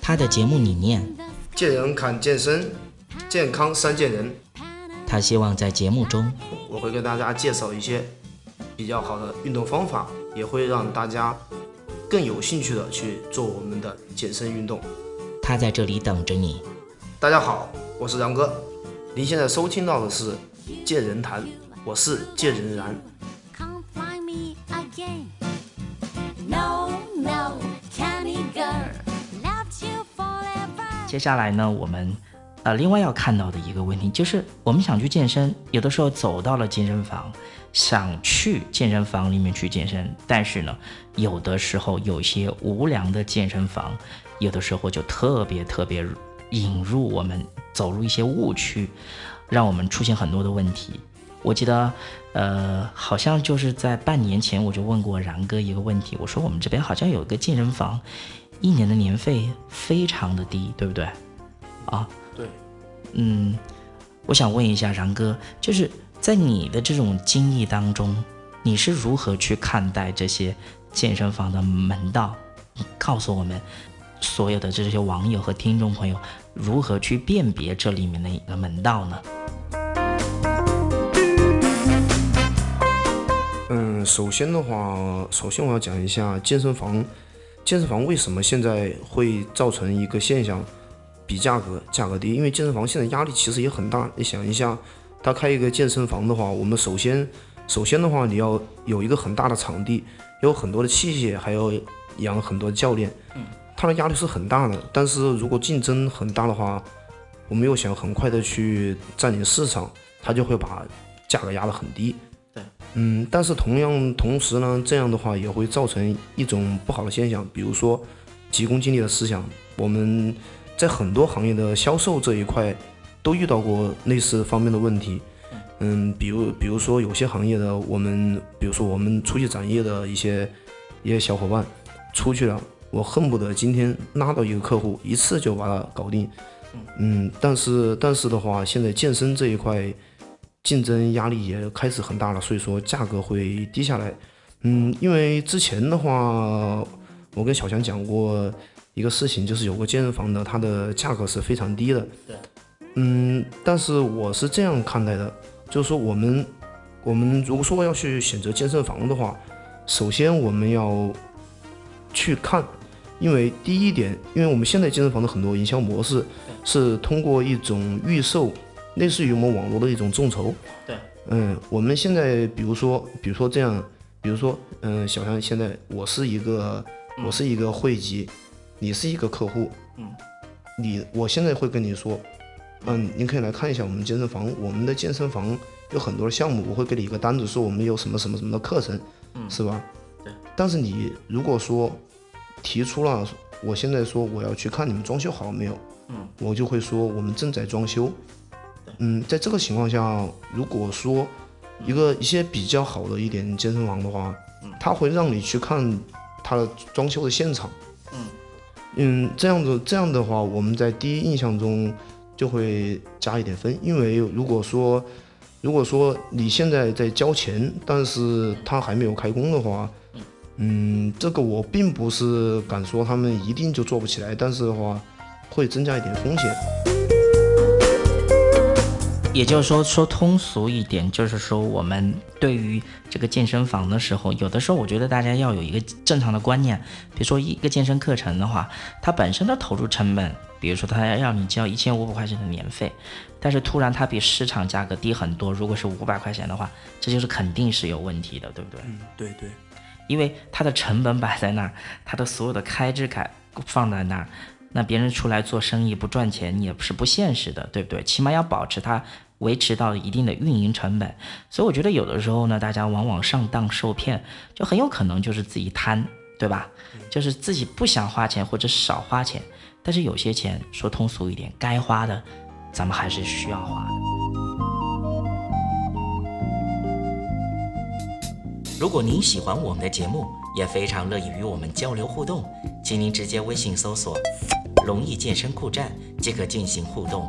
他的节目理念，见人看健身，健康三见人。他希望在节目中，我会给大家介绍一些比较好的运动方法，也会让大家更有兴趣的去做我们的健身运动。他在这里等着你。大家好，我是杨哥，您现在收听到的是《见人谈》，我是见人然。接下来呢，我们呃另外要看到的一个问题就是，我们想去健身，有的时候走到了健身房，想去健身房里面去健身，但是呢，有的时候有些无良的健身房，有的时候就特别特别引入我们走入一些误区，让我们出现很多的问题。我记得，呃，好像就是在半年前，我就问过然哥一个问题，我说我们这边好像有一个健身房。一年的年费非常的低，对不对？啊，对，嗯，我想问一下然哥，就是在你的这种经历当中，你是如何去看待这些健身房的门道？你告诉我们所有的这些网友和听众朋友，如何去辨别这里面的一个门道呢？嗯，首先的话，首先我要讲一下健身房。健身房为什么现在会造成一个现象，比价格价格低？因为健身房现在压力其实也很大。你想一下，他开一个健身房的话，我们首先首先的话，你要有一个很大的场地，有很多的器械，还要养很多教练，嗯，他的压力是很大的。但是如果竞争很大的话，我们又想很快的去占领市场，他就会把价格压得很低。嗯，但是同样同时呢，这样的话也会造成一种不好的现象，比如说急功近利的思想。我们在很多行业的销售这一块都遇到过类似方面的问题。嗯，比如比如说有些行业的我们，比如说我们出去展业的一些一些小伙伴出去了，我恨不得今天拉到一个客户一次就把它搞定。嗯，但是但是的话，现在健身这一块。竞争压力也开始很大了，所以说价格会低下来。嗯，因为之前的话，我跟小强讲过一个事情，就是有个健身房的，它的价格是非常低的。对。嗯，但是我是这样看待的，就是说我们我们如果说要去选择健身房的话，首先我们要去看，因为第一点，因为我们现在健身房的很多营销模式是通过一种预售。类似于我们网络的一种众筹，对，嗯，我们现在比如说，比如说这样，比如说，嗯，小强现在我是一个，我是一个会籍，你是一个客户，嗯，你，我现在会跟你说，嗯，您可以来看一下我们健身房，我们的健身房有很多的项目，我会给你一个单子，说我们有什么什么什么的课程，嗯，是吧？对，但是你如果说提出了，我现在说我要去看你们装修好了没有，嗯，我就会说我们正在装修。嗯，在这个情况下，如果说一个一些比较好的一点健身房的话，他会让你去看他的装修的现场。嗯嗯，这样子这样的话，我们在第一印象中就会加一点分，因为如果说如果说你现在在交钱，但是他还没有开工的话，嗯，这个我并不是敢说他们一定就做不起来，但是的话会增加一点风险。也就是说，说通俗一点，就是说，我们对于这个健身房的时候，有的时候我觉得大家要有一个正常的观念。比如说，一个健身课程的话，它本身的投入成本，比如说它要让你交一千五百块钱的年费，但是突然它比市场价格低很多，如果是五百块钱的话，这就是肯定是有问题的，对不对？嗯，对对，因为它的成本摆在那儿，它的所有的开支开放在那儿，那别人出来做生意不赚钱，你也是不现实的，对不对？起码要保持它。维持到一定的运营成本，所以我觉得有的时候呢，大家往往上当受骗，就很有可能就是自己贪，对吧？就是自己不想花钱或者少花钱，但是有些钱说通俗一点，该花的，咱们还是需要花的。如果您喜欢我们的节目，也非常乐意与我们交流互动，请您直接微信搜索“龙易健身酷站”即可进行互动。